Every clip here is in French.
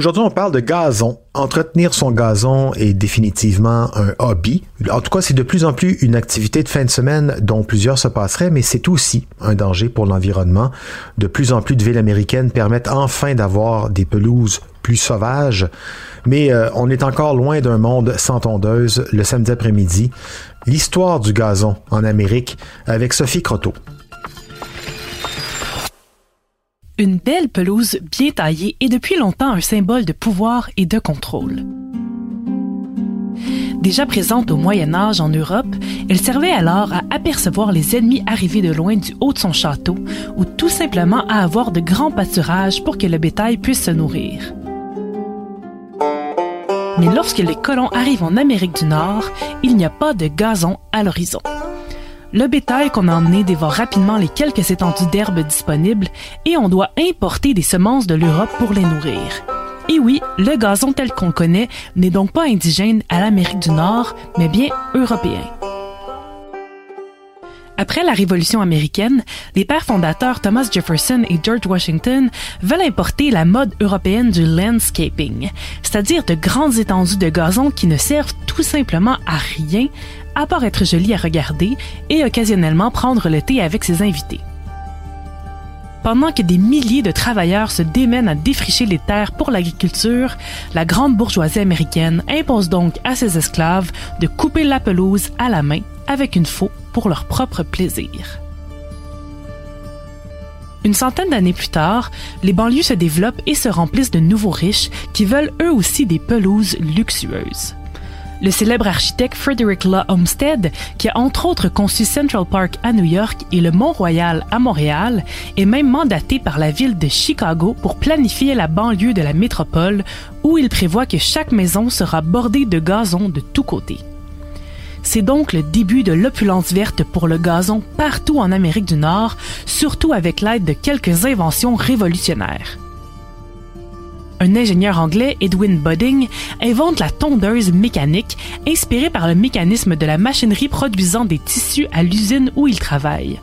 Aujourd'hui, on parle de gazon. Entretenir son gazon est définitivement un hobby. En tout cas, c'est de plus en plus une activité de fin de semaine dont plusieurs se passeraient, mais c'est aussi un danger pour l'environnement. De plus en plus de villes américaines permettent enfin d'avoir des pelouses plus sauvages, mais euh, on est encore loin d'un monde sans tondeuse le samedi après-midi. L'histoire du gazon en Amérique avec Sophie Croteau. Une belle pelouse bien taillée est depuis longtemps un symbole de pouvoir et de contrôle. Déjà présente au Moyen Âge en Europe, elle servait alors à apercevoir les ennemis arrivés de loin du haut de son château ou tout simplement à avoir de grands pâturages pour que le bétail puisse se nourrir. Mais lorsque les colons arrivent en Amérique du Nord, il n'y a pas de gazon à l'horizon. Le bétail qu'on a emmené dévore rapidement les quelques étendues d'herbe disponibles et on doit importer des semences de l'Europe pour les nourrir. Et oui, le gazon tel qu'on connaît n'est donc pas indigène à l'Amérique du Nord, mais bien européen. Après la Révolution américaine, les pères fondateurs Thomas Jefferson et George Washington veulent importer la mode européenne du landscaping, c'est-à-dire de grandes étendues de gazon qui ne servent tout simplement à rien, à part être jolies à regarder et occasionnellement prendre le thé avec ses invités. Pendant que des milliers de travailleurs se démènent à défricher les terres pour l'agriculture, la grande bourgeoisie américaine impose donc à ses esclaves de couper la pelouse à la main avec une faux pour leur propre plaisir. Une centaine d'années plus tard, les banlieues se développent et se remplissent de nouveaux riches qui veulent eux aussi des pelouses luxueuses. Le célèbre architecte Frederick Law Olmsted, qui a entre autres conçu Central Park à New York et le Mont-Royal à Montréal, est même mandaté par la ville de Chicago pour planifier la banlieue de la métropole, où il prévoit que chaque maison sera bordée de gazon de tous côtés. C'est donc le début de l'opulence verte pour le gazon partout en Amérique du Nord, surtout avec l'aide de quelques inventions révolutionnaires. Un ingénieur anglais, Edwin Budding, invente la tondeuse mécanique, inspirée par le mécanisme de la machinerie produisant des tissus à l'usine où il travaille.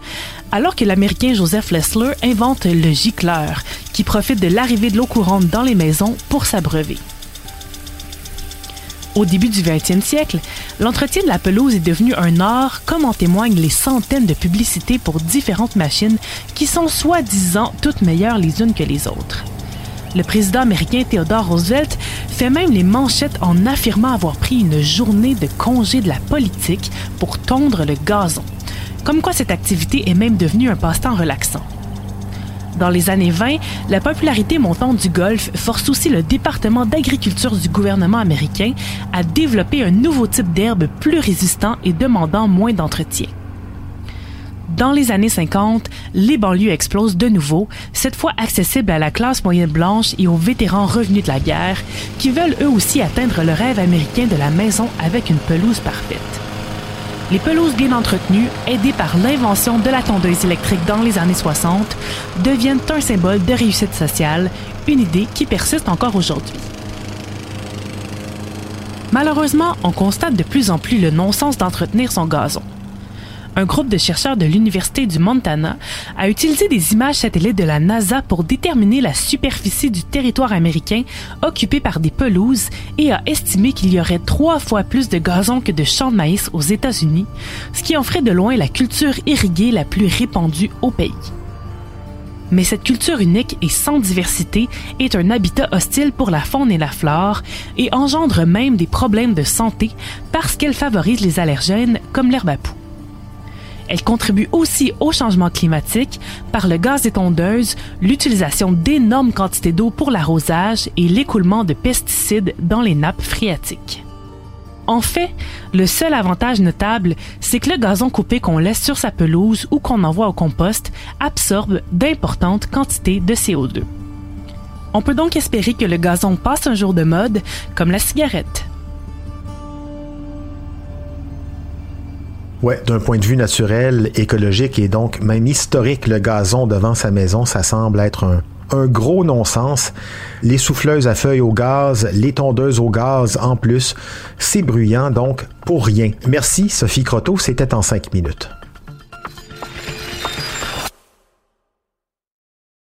Alors que l'Américain Joseph Lessler invente le gicleur, qui profite de l'arrivée de l'eau courante dans les maisons pour s'abreuver. Au début du 20e siècle, l'entretien de la pelouse est devenu un art, comme en témoignent les centaines de publicités pour différentes machines qui sont soi-disant toutes meilleures les unes que les autres. Le président américain Theodore Roosevelt fait même les manchettes en affirmant avoir pris une journée de congé de la politique pour tondre le gazon. Comme quoi cette activité est même devenue un passe-temps relaxant. Dans les années 20, la popularité montante du golf force aussi le département d'agriculture du gouvernement américain à développer un nouveau type d'herbe plus résistant et demandant moins d'entretien. Dans les années 50, les banlieues explosent de nouveau, cette fois accessibles à la classe moyenne blanche et aux vétérans revenus de la guerre, qui veulent eux aussi atteindre le rêve américain de la maison avec une pelouse parfaite. Les pelouses bien entretenues, aidées par l'invention de la tondeuse électrique dans les années 60, deviennent un symbole de réussite sociale, une idée qui persiste encore aujourd'hui. Malheureusement, on constate de plus en plus le non-sens d'entretenir son gazon un groupe de chercheurs de l'Université du Montana a utilisé des images satellites de la NASA pour déterminer la superficie du territoire américain occupé par des pelouses et a estimé qu'il y aurait trois fois plus de gazon que de champs de maïs aux États-Unis, ce qui en ferait de loin la culture irriguée la plus répandue au pays. Mais cette culture unique et sans diversité est un habitat hostile pour la faune et la flore et engendre même des problèmes de santé parce qu'elle favorise les allergènes comme l'herbe à poux. Elle contribue aussi au changement climatique par le gaz des tondeuses, l'utilisation d'énormes quantités d'eau pour l'arrosage et l'écoulement de pesticides dans les nappes phréatiques. En fait, le seul avantage notable, c'est que le gazon coupé qu'on laisse sur sa pelouse ou qu'on envoie au compost absorbe d'importantes quantités de CO2. On peut donc espérer que le gazon passe un jour de mode, comme la cigarette. D'un point de vue naturel, écologique et donc même historique, le gazon devant sa maison, ça semble être un, Un gros non-sens. Les souffleuses à feuilles au gaz, les tondeuses au gaz en plus. C'est bruyant, donc pour rien. Merci Sophie Croteau, c'était en cinq minutes.